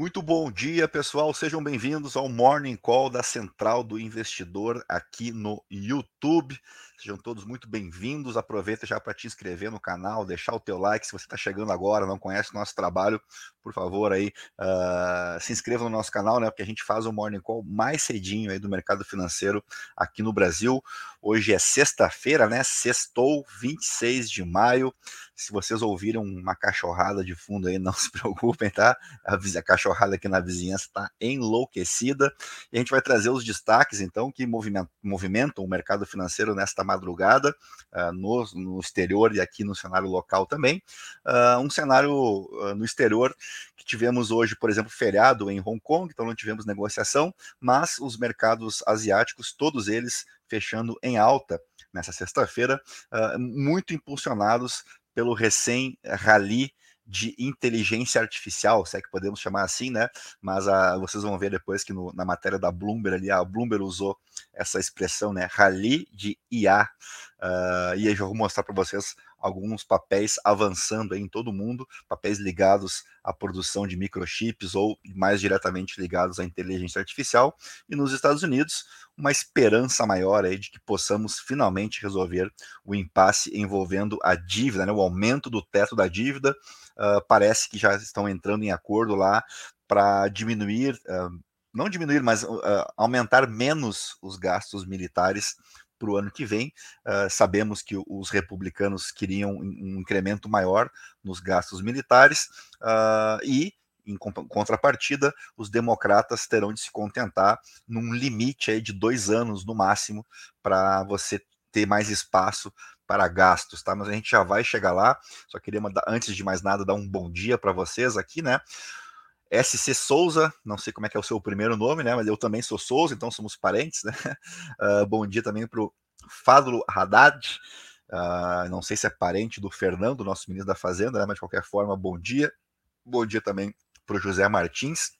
Muito bom dia, pessoal. Sejam bem-vindos ao Morning Call da Central do Investidor aqui no YouTube. Sejam todos muito bem-vindos. Aproveita já para te inscrever no canal, deixar o teu like. Se você está chegando agora, não conhece o nosso trabalho, por favor aí uh, se inscreva no nosso canal, né? Porque a gente faz o Morning Call mais cedinho aí do mercado financeiro aqui no Brasil. Hoje é sexta-feira, né? Sextou, 26 de maio. Se vocês ouviram uma cachorrada de fundo aí, não se preocupem, tá? A, a cachorrada aqui na vizinhança está enlouquecida. E a gente vai trazer os destaques, então, que movimentam, movimentam o mercado financeiro nesta madrugada, uh, no, no, exterior e aqui no cenário local também. Uh, um cenário uh, no exterior que tivemos hoje, por exemplo, feriado em Hong Kong, então não tivemos negociação, mas os mercados asiáticos, todos eles fechando em alta nessa sexta-feira, muito impulsionados pelo recém-rally de inteligência artificial, se é que podemos chamar assim, né? Mas a, vocês vão ver depois que no, na matéria da Bloomberg ali, a Bloomberg usou essa expressão, né? Rally de IA. Uh, e aí eu vou mostrar para vocês alguns papéis avançando em todo o mundo, papéis ligados à produção de microchips ou mais diretamente ligados à inteligência artificial. E nos Estados Unidos, uma esperança maior aí de que possamos finalmente resolver o impasse envolvendo a dívida, né, o aumento do teto da dívida. Uh, parece que já estão entrando em acordo lá para diminuir, uh, não diminuir, mas uh, aumentar menos os gastos militares para o ano que vem. Uh, sabemos que os republicanos queriam um incremento maior nos gastos militares uh, e em contrapartida, os democratas terão de se contentar num limite aí de dois anos no máximo para você ter mais espaço para gastos, tá? Mas a gente já vai chegar lá. Só queria mandar, antes de mais nada, dar um bom dia para vocês aqui, né? SC Souza, não sei como é que é o seu primeiro nome, né? Mas eu também sou Souza, então somos parentes, né? Uh, bom dia também para o Fádulo Haddad. Uh, não sei se é parente do Fernando, nosso ministro da Fazenda, né? Mas de qualquer forma, bom dia. Bom dia também para o José Martins.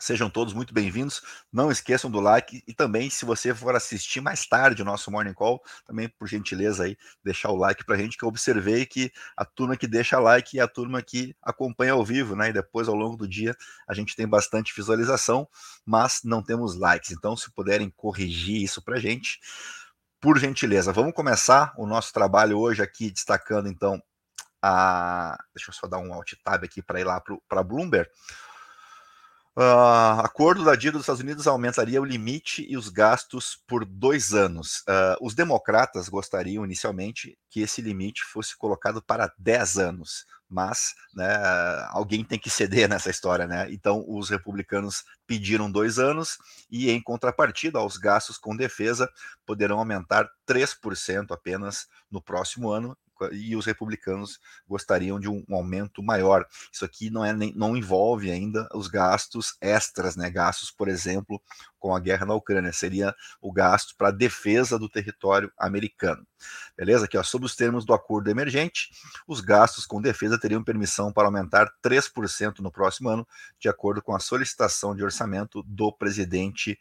Sejam todos muito bem-vindos. Não esqueçam do like e também, se você for assistir mais tarde o nosso Morning Call, também, por gentileza, aí, deixar o like para a gente, que eu observei que a turma que deixa like é a turma que acompanha ao vivo, né? E depois, ao longo do dia, a gente tem bastante visualização, mas não temos likes. Então, se puderem corrigir isso para a gente, por gentileza. Vamos começar o nosso trabalho hoje aqui, destacando, então, a. Deixa eu só dar um alt tab aqui para ir lá para Bloomberg. Uh, acordo da dívida dos Estados Unidos aumentaria o limite e os gastos por dois anos. Uh, os democratas gostariam inicialmente que esse limite fosse colocado para 10 anos, mas né, alguém tem que ceder nessa história, né? Então os republicanos pediram dois anos e, em contrapartida, os gastos com defesa poderão aumentar 3% apenas no próximo ano, e os republicanos gostariam de um, um aumento maior. Isso aqui não, é nem, não envolve ainda os gastos extras, né? Gastos, por exemplo, com a guerra na Ucrânia, seria o gasto para a defesa do território americano. Beleza? Aqui, ó, sob os termos do acordo emergente, os gastos com defesa teriam permissão para aumentar 3% no próximo ano, de acordo com a solicitação de orçamento do presidente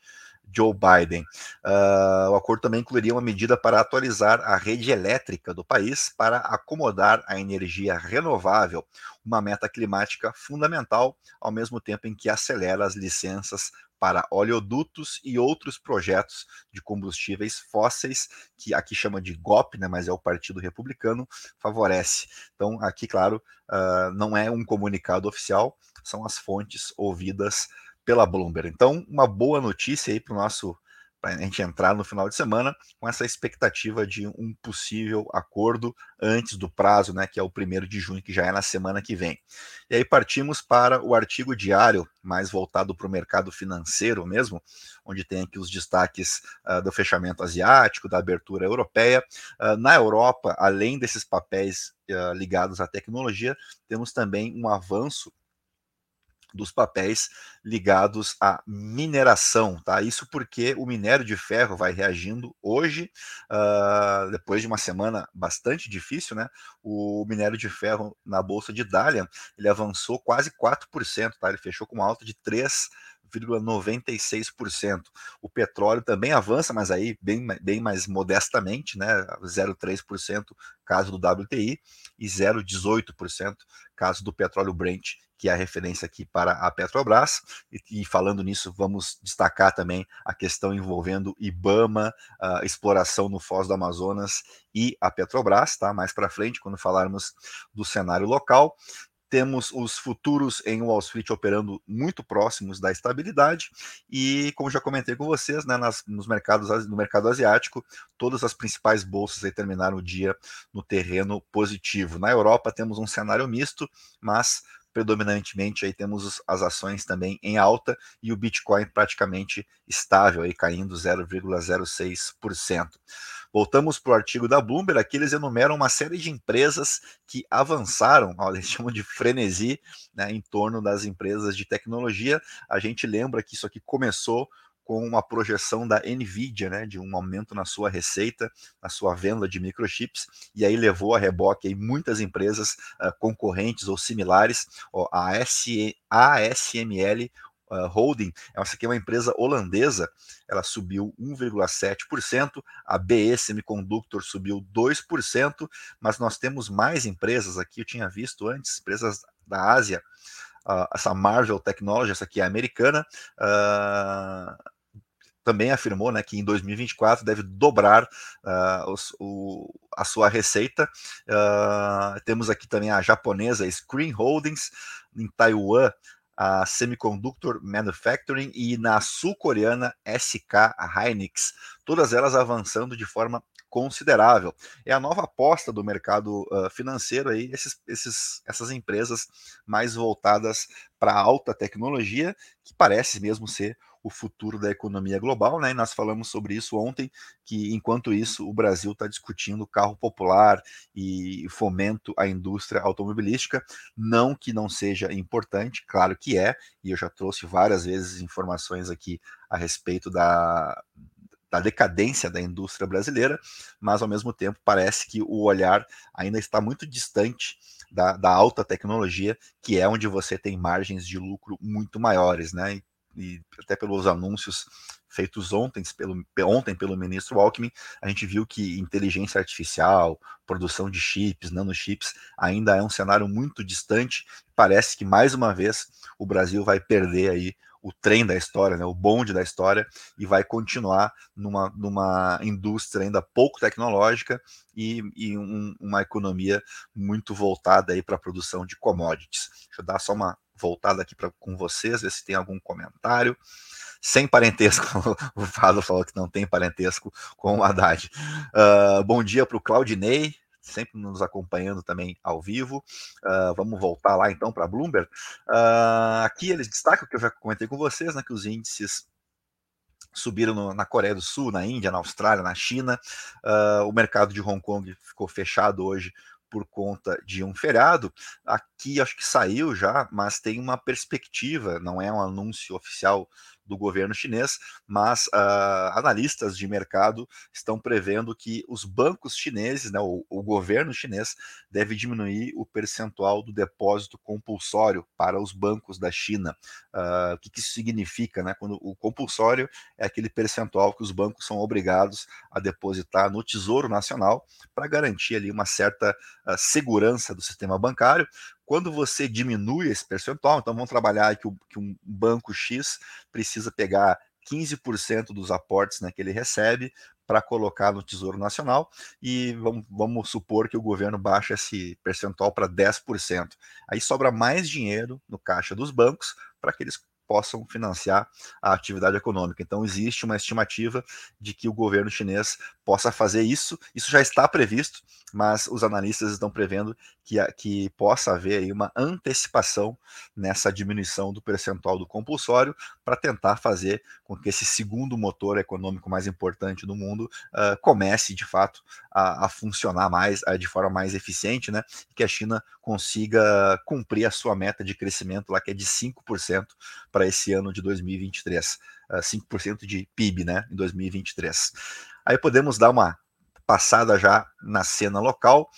Joe Biden. Uh, o acordo também incluiria uma medida para atualizar a rede elétrica do país para acomodar a energia renovável, uma meta climática fundamental, ao mesmo tempo em que acelera as licenças para oleodutos e outros projetos de combustíveis fósseis, que aqui chama de GOP, né, mas é o Partido Republicano, favorece. Então, aqui, claro, uh, não é um comunicado oficial, são as fontes ouvidas pela Bloomberg. Então, uma boa notícia aí para o nosso para a gente entrar no final de semana com essa expectativa de um possível acordo antes do prazo, né, que é o primeiro de junho, que já é na semana que vem. E aí partimos para o artigo diário, mais voltado para o mercado financeiro mesmo, onde tem aqui os destaques uh, do fechamento asiático, da abertura europeia. Uh, na Europa, além desses papéis uh, ligados à tecnologia, temos também um avanço dos papéis ligados à mineração, tá? Isso porque o minério de ferro vai reagindo hoje, uh, depois de uma semana bastante difícil, né? O minério de ferro na bolsa de Dalian ele avançou quase 4%, tá? Ele fechou com uma alta de 3 0,96%. O petróleo também avança, mas aí bem, bem mais modestamente, né? 0,3% caso do WTI e 0,18% caso do petróleo Brent, que é a referência aqui para a Petrobras. E, e falando nisso, vamos destacar também a questão envolvendo IBAMA, a exploração no Foz do Amazonas e a Petrobras, tá? Mais para frente, quando falarmos do cenário local temos os futuros em Wall Street operando muito próximos da estabilidade e, como já comentei com vocês, né, nas, nos mercados, no mercado asiático, todas as principais bolsas terminaram o dia no terreno positivo. Na Europa temos um cenário misto, mas predominantemente aí temos as ações também em alta e o Bitcoin praticamente estável aí caindo 0,06%. Voltamos para o artigo da Bloomberg, aqui eles enumeram uma série de empresas que avançaram, ó, eles chamam de frenesi, né, em torno das empresas de tecnologia. A gente lembra que isso aqui começou com uma projeção da Nvidia, né, de um aumento na sua receita, na sua venda de microchips, e aí levou a reboque aí muitas empresas uh, concorrentes ou similares, ó, a ASML uh, Holding, essa aqui é uma empresa holandesa, ela subiu 1,7%, a BE Semiconductor subiu 2%, mas nós temos mais empresas aqui, eu tinha visto antes, empresas da Ásia, uh, essa Marvel Technology, essa aqui é americana, uh, também afirmou né, que em 2024 deve dobrar uh, os, o, a sua receita. Uh, temos aqui também a japonesa Screen Holdings, em Taiwan, a Semiconductor Manufacturing e na sul-coreana SK Hynix, todas elas avançando de forma considerável. É a nova aposta do mercado uh, financeiro aí, esses, esses, essas empresas mais voltadas para alta tecnologia, que parece mesmo ser o futuro da economia global, né? E nós falamos sobre isso ontem, que enquanto isso o Brasil está discutindo carro popular e fomento à indústria automobilística, não que não seja importante, claro que é, e eu já trouxe várias vezes informações aqui a respeito da, da decadência da indústria brasileira, mas ao mesmo tempo parece que o olhar ainda está muito distante da, da, alta tecnologia, que é onde você tem margens de lucro muito maiores, né? E até pelos anúncios feitos ontem pelo, ontem pelo ministro Alckmin, a gente viu que inteligência artificial, produção de chips, nanochips, ainda é um cenário muito distante. Parece que mais uma vez o Brasil vai perder aí o trem da história, né, o bonde da história, e vai continuar numa, numa indústria ainda pouco tecnológica e, e um, uma economia muito voltada para a produção de commodities. Deixa eu dar só uma voltada aqui pra, com vocês, ver se tem algum comentário. Sem parentesco, o Fado falou que não tem parentesco com o Haddad. Uh, bom dia para o Claudinei, sempre nos acompanhando também ao vivo. Uh, vamos voltar lá então para a Bloomberg. Uh, aqui eles destacam o que eu já comentei com vocês, né, que os índices subiram no, na Coreia do Sul, na Índia, na Austrália, na China. Uh, o mercado de Hong Kong ficou fechado hoje por conta de um feriado. Aqui acho que saiu já, mas tem uma perspectiva, não é um anúncio oficial do governo chinês, mas uh, analistas de mercado estão prevendo que os bancos chineses, né, o, o, governo chinês, deve diminuir o percentual do depósito compulsório para os bancos da China. Uh, o que, que, isso significa? Né? Quando o compulsório é aquele percentual que os bancos são obrigados a depositar no Tesouro Nacional para garantir ali uma certa uh, segurança do sistema bancário, quando você diminui esse percentual, então vamos trabalhar que, o, que um banco X precisa pegar 15% dos aportes né, que ele recebe para colocar no Tesouro Nacional e vamos, vamos, supor que o governo baixa esse percentual para 10%. Aí sobra mais dinheiro no caixa dos bancos para que eles possam financiar a atividade econômica. Então, existe uma estimativa de que o governo chinês possa fazer isso. Isso já está previsto, mas os analistas estão prevendo que, que possa haver aí uma antecipação nessa diminuição do percentual do compulsório para tentar fazer com que esse segundo motor econômico mais importante do mundo uh, comece, de fato, a, a funcionar mais, uh, de forma mais eficiente, né? Que a China consiga cumprir a sua meta de crescimento lá, que é de 5% para esse ano de 2023, uh, 5% de PIB, né, em 2023. Aí podemos dar uma passada já na cena local,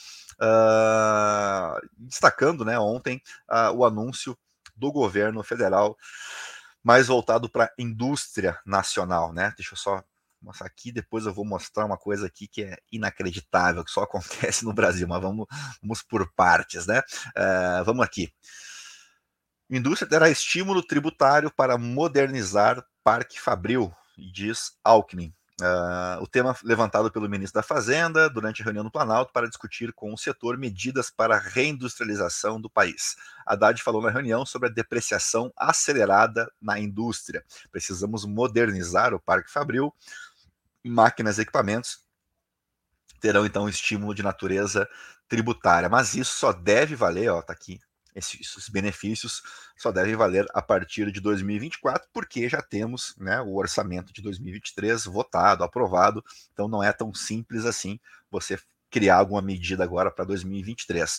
uh, destacando, né, ontem uh, o anúncio do governo federal mais voltado para indústria nacional, né? Deixa eu só mostrar aqui, depois eu vou mostrar uma coisa aqui que é inacreditável, que só acontece no Brasil, mas vamos, vamos por partes, né? Uh, vamos aqui. Indústria terá estímulo tributário para modernizar Parque Fabril, diz Alckmin. Uh, o tema levantado pelo ministro da Fazenda durante a reunião no Planalto para discutir com o setor medidas para a reindustrialização do país. Haddad falou na reunião sobre a depreciação acelerada na indústria. Precisamos modernizar o Parque Fabril, máquinas e equipamentos terão então estímulo de natureza tributária, mas isso só deve valer, ó, tá aqui, esses benefícios só devem valer a partir de 2024, porque já temos né, o orçamento de 2023 votado, aprovado, então não é tão simples assim você criar alguma medida agora para 2023.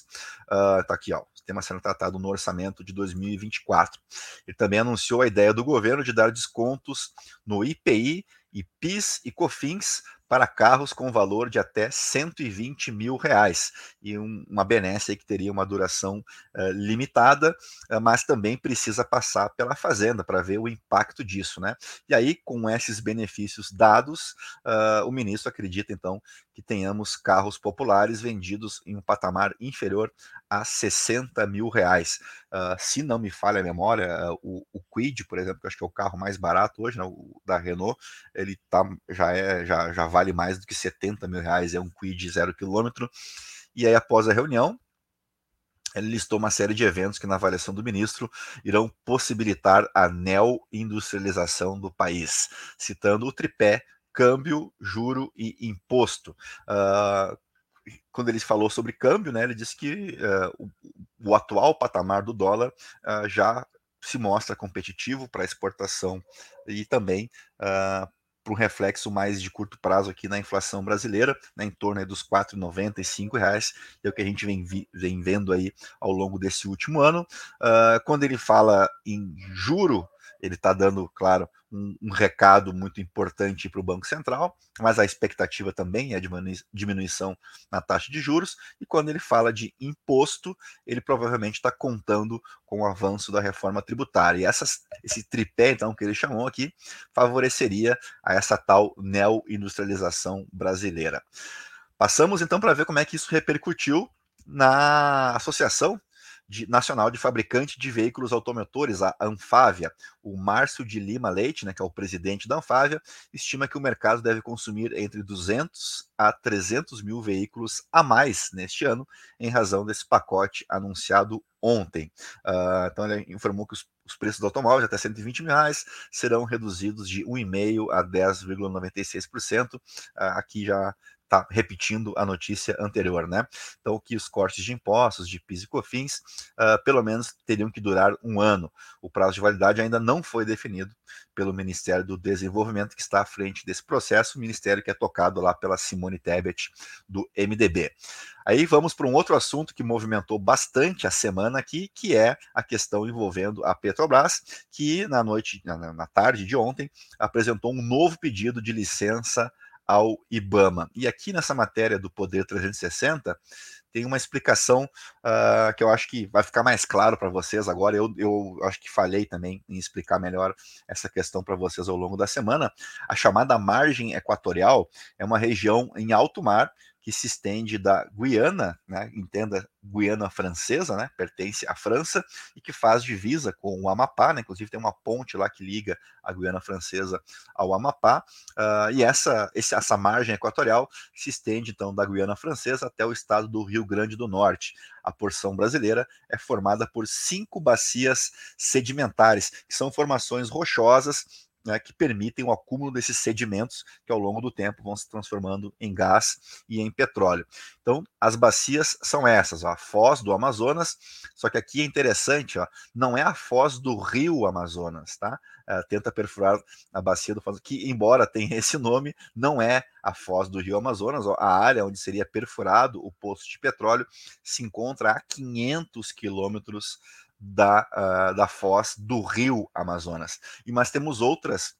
Uh, tá aqui, ó, o tema sendo tratado no orçamento de 2024. Ele também anunciou a ideia do governo de dar descontos no IPI e PIS e COFINS para carros com valor de até 120 mil reais e um, uma benesse que teria uma duração uh, limitada, uh, mas também precisa passar pela fazenda para ver o impacto disso, né? E aí, com esses benefícios dados, uh, o ministro acredita então que tenhamos carros populares vendidos em um patamar inferior a 60 mil reais. Uh, se não me falha a memória, uh, o, o, Quid, por exemplo, que acho que é o carro mais barato hoje, né, o da Renault, ele tá, já, é, já, já vale mais do que 70 mil reais, é um Quid zero quilômetro. E aí, após a reunião, ele listou uma série de eventos que, na avaliação do ministro, irão possibilitar a neo-industrialização do país, citando o tripé câmbio, juro e imposto. Uh, quando ele falou sobre câmbio, né, ele disse que uh, o, o, atual patamar do dólar uh, já se mostra competitivo para exportação e também uh, para um reflexo mais de curto prazo aqui na inflação brasileira, né, em torno dos 4,95 reais, é o que a gente vem, vi, vem, vendo aí ao longo desse último ano. quando ele fala em juro, ele está dando, claro, um, um recado muito importante para o Banco Central, mas a expectativa também é de diminuição na taxa de juros, e quando ele fala de imposto, ele provavelmente está contando com o avanço da reforma tributária. E essas, esse tripé, então, que ele chamou aqui, favoreceria a essa tal neo-industrialização brasileira. Passamos então para ver como é que isso repercutiu na associação de, Nacional de Fabricante de Veículos Automotores, a Anfávia. O Márcio de Lima Leite, né, que é o presidente da Anfávia, estima que o mercado deve consumir entre 200 a 300 mil veículos a mais neste ano, em razão desse pacote anunciado ontem. Uh, então ele informou que os, os preços do automóvel até 120 mil reais serão reduzidos de 1,5% a 10,96%. Uh, ah, aqui já tá repetindo a notícia anterior, né? Então, que os cortes de impostos, de PIS e COFINS, uh, pelo menos teriam que durar um ano. O prazo de validade ainda não foi definido pelo Ministério do Desenvolvimento, que está à frente desse processo, ministério que é tocado lá pela Simone Tebet, do MDB. Aí vamos para um outro assunto que movimentou bastante a semana aqui, que é a questão envolvendo a Petrobras, que na noite, na, na tarde de ontem, apresentou um novo pedido de licença ao IBAMA. E aqui nessa matéria do Poder 360 tem uma explicação uh, que eu acho que vai ficar mais claro para vocês agora. Eu, eu acho que falhei também em explicar melhor essa questão para vocês ao longo da semana. A chamada margem equatorial é uma região em alto mar que se estende da Guiana, né, entenda Guiana francesa, né, pertence à França e que faz divisa com o Amapá, né, inclusive tem uma ponte lá que liga a Guiana francesa ao Amapá, uh, e essa, esse, essa margem equatorial se estende então da Guiana francesa até o estado do Rio Grande do Norte. A porção brasileira é formada por cinco bacias sedimentares, que são formações rochosas né, que permitem o acúmulo desses sedimentos que ao longo do tempo vão se transformando em gás e em petróleo. Então, as bacias são essas, ó, a foz do Amazonas, só que aqui é interessante, ó, não é a foz do rio Amazonas, tá? É, tenta perfurar a bacia do Amazonas, que embora tenha esse nome, não é a foz do rio Amazonas, ó, a área onde seria perfurado o poço de petróleo se encontra a 500 quilômetros da, uh, da foz do rio Amazonas. E mas temos outras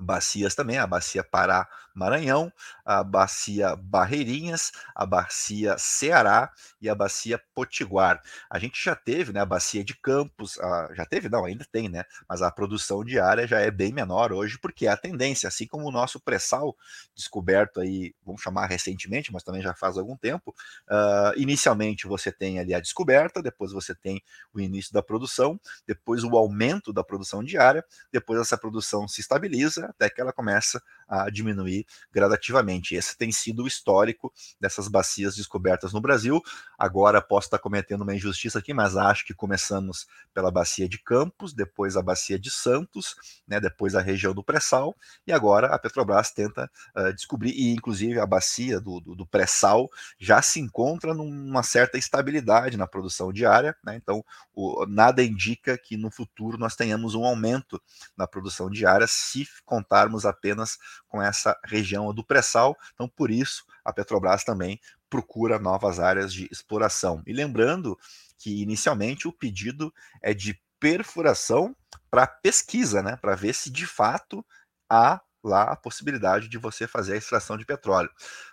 bacias também, a bacia Pará Maranhão, a bacia Barreirinhas, a bacia Ceará e a bacia Potiguar. A gente já teve, né, a bacia de Campos, a, já teve, não, ainda tem, né, mas a produção diária já é bem menor hoje, porque é a tendência, assim como o nosso pré-sal, descoberto aí, vamos chamar recentemente, mas também já faz algum tempo, uh, inicialmente você tem ali a descoberta, depois você tem o início da produção, depois o aumento da produção diária, depois essa produção se estabiliza, até que ela começa a diminuir gradativamente. Esse tem sido o histórico dessas bacias descobertas no Brasil. Agora posso estar cometendo uma injustiça aqui, mas acho que começamos pela bacia de Campos, depois a bacia de Santos, né, depois a região do pré-sal, e agora a Petrobras tenta uh, descobrir, e inclusive a bacia do, do, do pré-sal já se encontra numa certa estabilidade na produção diária, né, então o, nada indica que no futuro nós tenhamos um aumento na produção diária se contarmos apenas com essa região do pré-sal. Então, por isso, a Petrobras também procura novas áreas de exploração. E lembrando que inicialmente o pedido é de perfuração para pesquisa, né, para ver se de fato há lá a possibilidade de você fazer a extração de petróleo.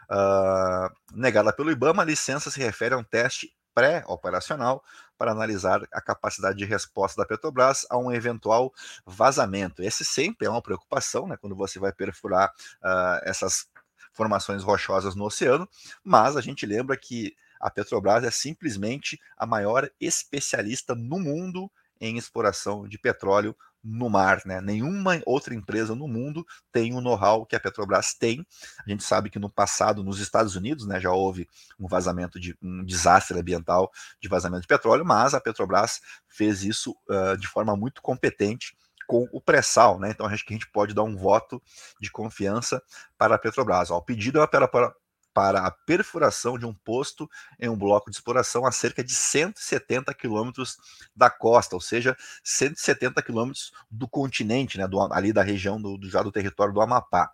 Uh, negada pelo IBAMA, a licença se refere a um teste pré-operacional para analisar a capacidade de resposta da Petrobras a um eventual vazamento. Esse sempre é uma preocupação, né, quando você vai perfurar uh, essas formações rochosas no oceano, mas a gente lembra que a Petrobras é simplesmente a maior especialista no mundo em exploração de petróleo no mar, né? Nenhuma outra empresa no mundo tem o know-how que a Petrobras tem. A gente sabe que no passado, nos Estados Unidos, né, já houve um vazamento de um desastre ambiental de vazamento de petróleo, mas a Petrobras fez isso uh, de forma muito competente com o pré-sal, né? Então acho que a gente pode dar um voto de confiança para a Petrobras. Ó, o pedido é para, para para a perfuração de um posto em um bloco de exploração a cerca de 170 quilômetros da costa, ou seja, 170 quilômetros do continente, né, do, ali da região do, do, já do território do Amapá.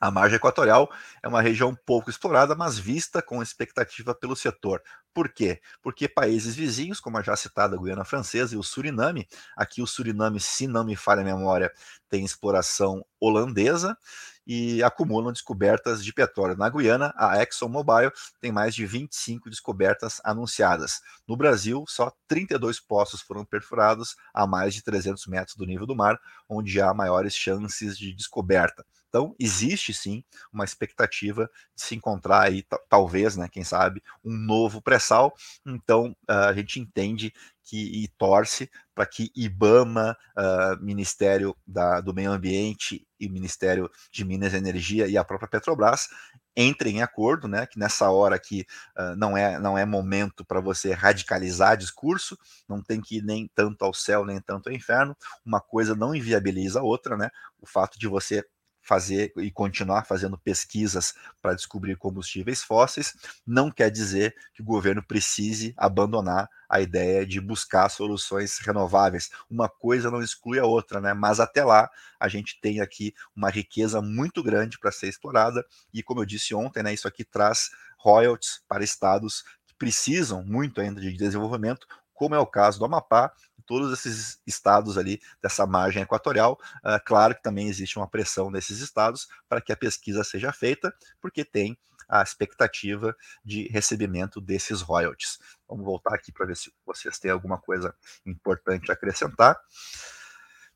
A margem equatorial é uma região pouco explorada, mas vista com expectativa pelo setor. Por quê? Porque países vizinhos, como a já citada Guiana Francesa e o Suriname, aqui o Suriname, se não me falha a memória, tem exploração holandesa, e acumulam descobertas de petróleo. Na Guiana, a ExxonMobil tem mais de 25 descobertas anunciadas. No Brasil, só 32 poços foram perfurados a mais de 300 metros do nível do mar, onde há maiores chances de descoberta. Então, existe sim uma expectativa de se encontrar aí, talvez, né, quem sabe, um novo pré-sal. Então, a gente entende que e torce para que IBAMA, uh, Ministério da, do Meio Ambiente e Ministério de Minas e Energia e a própria Petrobras entrem em acordo, né? Que nessa hora aqui uh, não é não é momento para você radicalizar discurso, não tem que ir nem tanto ao céu nem tanto ao inferno. Uma coisa não inviabiliza a outra, né? O fato de você fazer e continuar fazendo pesquisas para descobrir combustíveis fósseis, não quer dizer que o governo precise abandonar a ideia de buscar soluções renováveis. Uma coisa não exclui a outra, né? Mas até lá a gente tem aqui uma riqueza muito grande para ser explorada e como eu disse ontem, né, isso aqui traz royalties para estados que precisam muito ainda de desenvolvimento, como é o caso do Amapá todos esses estados ali dessa margem equatorial. Uh, claro que também existe uma pressão nesses estados para que a pesquisa seja feita, porque tem a expectativa de recebimento desses royalties. Vamos voltar aqui para ver se vocês têm alguma coisa importante a acrescentar.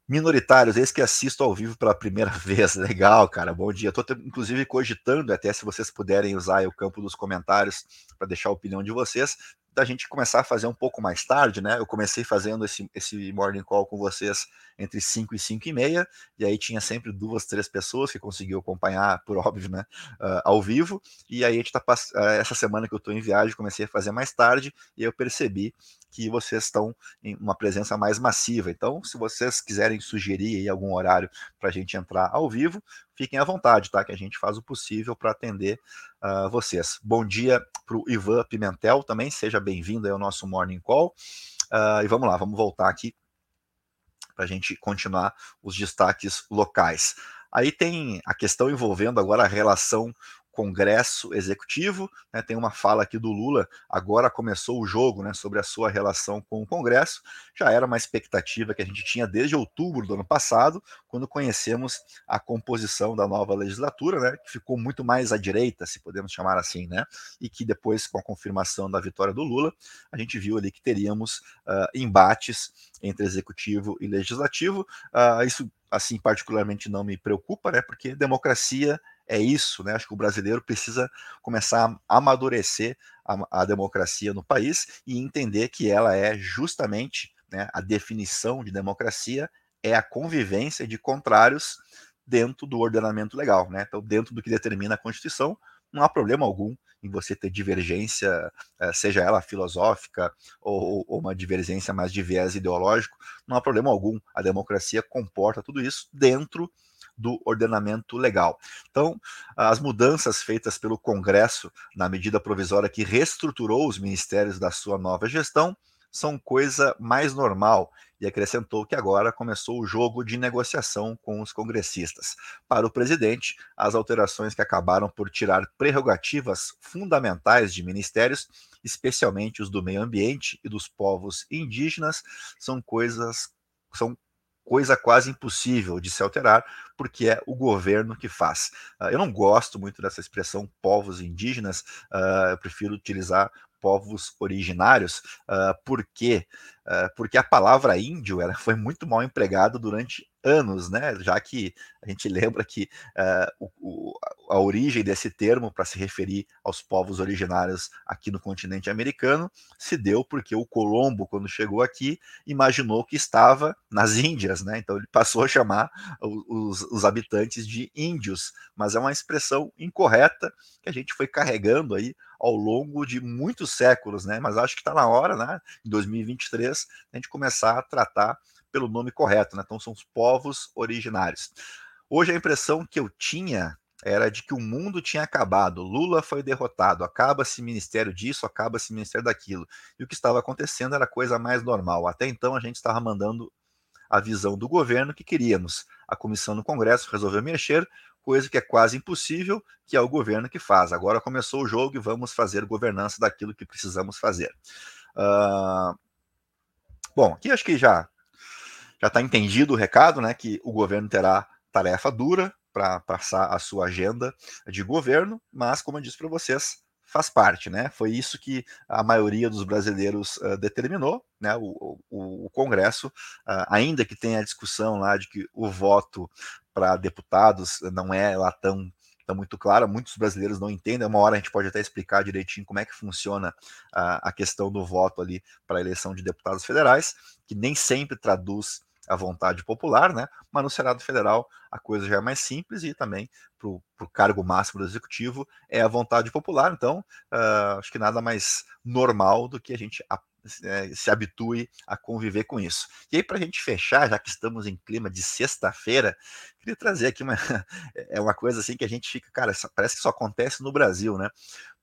Minoritários, esse que assisto ao vivo pela primeira vez. Legal, cara. Bom dia. Estou inclusive cogitando, até se vocês puderem usar o campo dos comentários para deixar a opinião de vocês, da gente começar a fazer um pouco mais tarde, né? Eu comecei fazendo esse, esse morning call com vocês entre 5 e 5 e meia, e aí tinha sempre duas, três pessoas que conseguiam acompanhar, por óbvio, né? Uh, ao vivo, e aí a gente tá uh, essa semana que eu estou em viagem, comecei a fazer mais tarde, e eu percebi que vocês estão em uma presença mais massiva. Então, se vocês quiserem sugerir algum horário para a gente entrar ao vivo, fiquem à vontade, tá? Que a gente faz o possível para atender uh, vocês. Bom dia para o Ivan Pimentel também, seja bem-vindo ao nosso Morning Call. Uh, e vamos lá, vamos voltar aqui para a gente continuar os destaques locais. Aí tem a questão envolvendo agora a relação Congresso Executivo. Né, tem uma fala aqui do Lula, agora começou o jogo né, sobre a sua relação com o Congresso. Já era uma expectativa que a gente tinha desde outubro do ano passado, quando conhecemos a composição da nova legislatura, né, que ficou muito mais à direita, se podemos chamar assim, né, e que depois, com a confirmação da vitória do Lula, a gente viu ali que teríamos uh, embates entre executivo e legislativo. Uh, isso, assim, particularmente não me preocupa, né, porque democracia é isso, né? Acho que o brasileiro precisa começar a amadurecer a, a democracia no país e entender que ela é justamente né, a definição de democracia é a convivência de contrários dentro do ordenamento legal, né? Então, dentro do que determina a Constituição, não há problema algum em você ter divergência, eh, seja ela filosófica ou, ou, uma divergência mais de viés ideológico, não há problema algum. A democracia comporta tudo isso dentro do ordenamento legal. Então, as mudanças feitas pelo Congresso na medida provisória que reestruturou os ministérios da sua nova gestão são coisa mais normal e acrescentou que agora começou o jogo de negociação com os congressistas. Para o presidente, as alterações que acabaram por tirar prerrogativas fundamentais de ministérios, especialmente os do meio ambiente e dos povos indígenas, são coisas são coisa quase impossível de se alterar, porque é o governo que faz. Uh, eu não gosto muito dessa expressão povos indígenas, uh, eu prefiro utilizar povos originários, uh, porque porque a palavra índio ela foi muito mal empregada durante anos, né? Já que a gente lembra que uh, o, a origem desse termo para se referir aos povos originários aqui no continente americano se deu porque o Colombo, quando chegou aqui, imaginou que estava nas Índias, né? Então ele passou a chamar os, os habitantes de índios, mas é uma expressão incorreta que a gente foi carregando aí ao longo de muitos séculos, né? Mas acho que está na hora, né? Em 2023, a gente começar a tratar pelo nome correto, né? Então são os povos originários. Hoje a impressão que eu tinha era de que o mundo tinha acabado, Lula foi derrotado, acaba-se ministério disso, acaba-se ministério daquilo. E o que estava acontecendo era coisa mais normal. Até então a gente estava mandando a visão do governo que queríamos. A comissão no Congresso resolveu mexer, coisa que é quase impossível, que é o governo que faz. Agora começou o jogo e vamos fazer governança daquilo que precisamos fazer. Uh... Bom, aqui acho que já já está entendido o recado, né? Que o governo terá tarefa dura para passar a sua agenda de governo, mas como eu disse para vocês, faz parte, né? Foi isso que a maioria dos brasileiros uh, determinou, né? O, o, o Congresso, uh, ainda que tenha a discussão lá de que o voto para deputados não é lá tão tão muito clara, muitos brasileiros não entendem. Uma hora a gente pode até explicar direitinho como é que funciona a, a questão do voto ali para a eleição de deputados federais, que nem sempre traduz a vontade popular, né? Mas no Senado Federal a coisa já é mais simples e também para o cargo máximo do executivo é a vontade popular. Então, uh, acho que nada mais normal do que a gente é, se habitue a conviver com isso. E aí, para a gente fechar, já que estamos em clima de sexta-feira, queria trazer aqui uma, é uma coisa assim que a gente fica, cara, parece que só acontece no Brasil, né?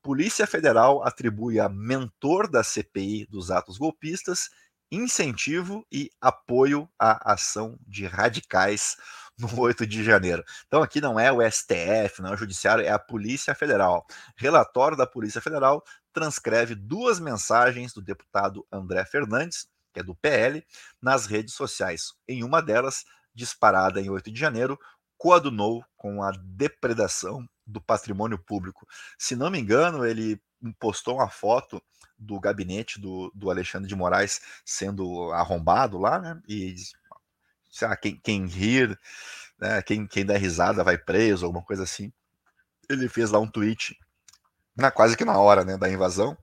Polícia Federal atribui a mentor da CPI dos atos golpistas incentivo e apoio à ação de radicais no 8 de janeiro. Então aqui não é o STF, não é o Judiciário, é a Polícia Federal. Relatório da Polícia Federal transcreve duas mensagens do deputado André Fernandes, que é do PL, nas redes sociais. Em uma delas, disparada em 8 de janeiro, coadunou com a depredação do patrimônio público. Se não me engano, ele postou uma foto do gabinete do, do Alexandre de Moraes sendo arrombado lá, né? E sei lá, quem, quem rir, né? quem, quem der risada vai preso, alguma coisa assim. Ele fez lá um tweet, na, quase que na hora né, da invasão.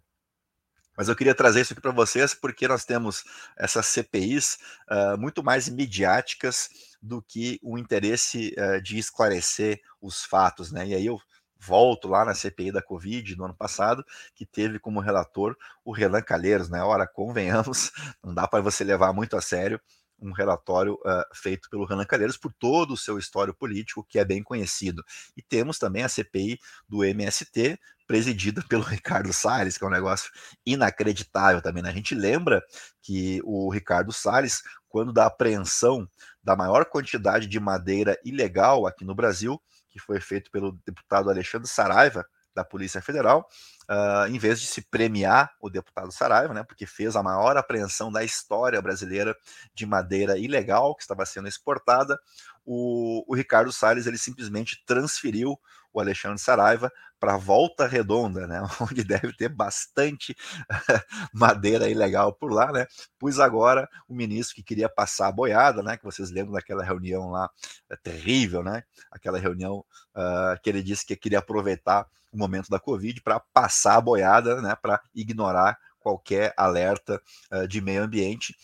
Mas eu queria trazer isso aqui para vocês porque nós temos essas CPIs uh, muito mais midiáticas do que o interesse uh, de esclarecer os fatos, né? E aí eu volto lá na CPI da Covid do ano passado, que teve como relator o Renan Calheiros, né? Ora, convenhamos, não dá para você levar muito a sério um relatório uh, feito pelo Renan Calheiros por todo o seu histórico político, que é bem conhecido. E temos também a CPI do MST, presidida pelo Ricardo Salles, que é um negócio inacreditável também. Né? A gente lembra que o Ricardo Salles, quando da apreensão da maior quantidade de madeira ilegal aqui no Brasil, que foi feito pelo deputado Alexandre Saraiva, da Polícia Federal, uh, em vez de se premiar o deputado Saraiva, né, porque fez a maior apreensão da história brasileira de madeira ilegal que estava sendo exportada, o, o Ricardo Salles ele simplesmente transferiu o Alexandre Saraiva para Volta Redonda, né, onde deve ter bastante madeira ilegal por lá, né? Pois agora o ministro que queria passar a boiada, né, que vocês lembram daquela reunião lá é terrível, né? Aquela reunião uh, que ele disse que queria aproveitar o momento da Covid para passar a boiada, né, para ignorar qualquer alerta uh, de meio ambiente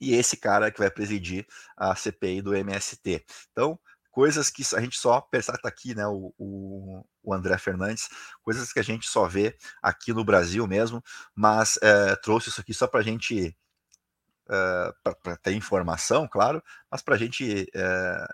e esse cara que vai presidir a CPI do MST. Então, coisas que a gente só pensa, tá aqui, né, o, o, o, André Fernandes, coisas que a gente só vê aqui no Brasil mesmo, mas é, trouxe isso aqui só para a gente, é, para ter informação, claro, mas para a gente é,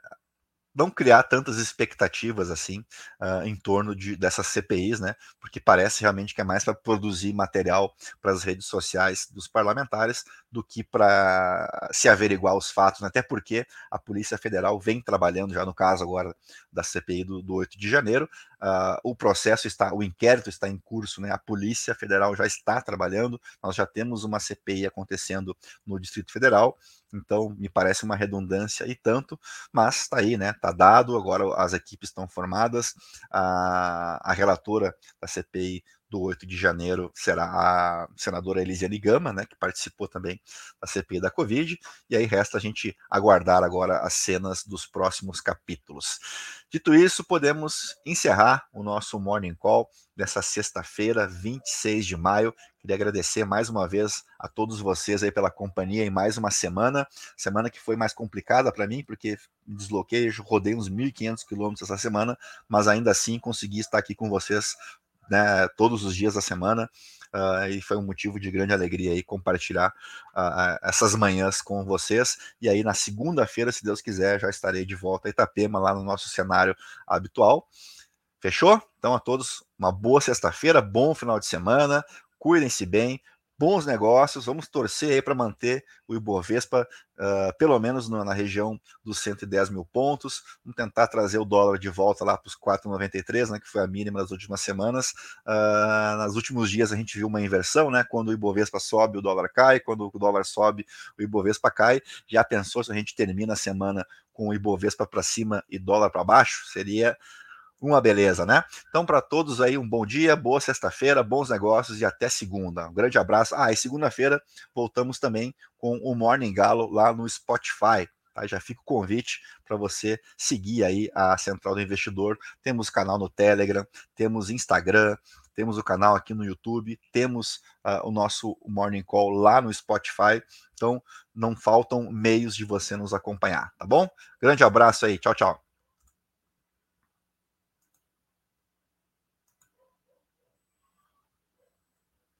não criar tantas expectativas assim uh, em torno de, dessas CPIs, né? Porque parece realmente que é mais para produzir material para as redes sociais dos parlamentares do que para se averiguar os fatos, né? até porque a Polícia Federal vem trabalhando já no caso agora da CPI do, do 8 de janeiro. Uh, o processo está, o inquérito está em curso, né? A Polícia Federal já está trabalhando, nós já temos uma CPI acontecendo no Distrito Federal então, me parece uma redundância e tanto, mas está aí, né? Está dado, agora as equipes estão formadas. A, a relatora da CPI do 8 de janeiro será a senadora Elisiane Gama, né, que participou também da CPI da Covid, e aí resta a gente aguardar agora as cenas dos próximos capítulos. Dito isso, podemos encerrar o nosso Morning Call dessa sexta-feira, 26 de maio. Queria agradecer mais uma vez a todos vocês aí pela companhia em mais uma semana, semana que foi mais complicada para mim, porque me desloquei, rodei uns 1.500 quilômetros essa semana, mas ainda assim consegui estar aqui com vocês né, todos os dias da semana. Uh, e foi um motivo de grande alegria aí compartilhar uh, essas manhãs com vocês. E aí na segunda-feira, se Deus quiser, já estarei de volta a Itapema, lá no nosso cenário habitual. Fechou? Então a todos uma boa sexta-feira, bom final de semana, cuidem-se bem, bons negócios, vamos torcer aí para manter o Ibovespa uh, pelo menos na, na, região dos 110 mil pontos, vamos tentar trazer o dólar de volta lá para os 4,93, né, que foi a mínima das últimas semanas. Uh, nos últimos dias a gente viu uma inversão, né, quando o Ibovespa sobe, o dólar cai, quando o dólar sobe, o Ibovespa cai. Já pensou se a gente termina a semana com o Ibovespa para cima e dólar para baixo? Seria uma beleza, né? Então, para todos aí, um bom dia, boa sexta-feira, bons negócios e até segunda. Um grande abraço. Ah, e segunda-feira voltamos também com o Morning Galo lá no Spotify. Tá? Já fica o convite para você seguir aí a Central do Investidor. Temos canal no Telegram, temos Instagram, temos o canal aqui no YouTube, temos uh, o nosso Morning Call lá no Spotify. Então, não faltam meios de você nos acompanhar, tá bom? Grande abraço aí, tchau, tchau.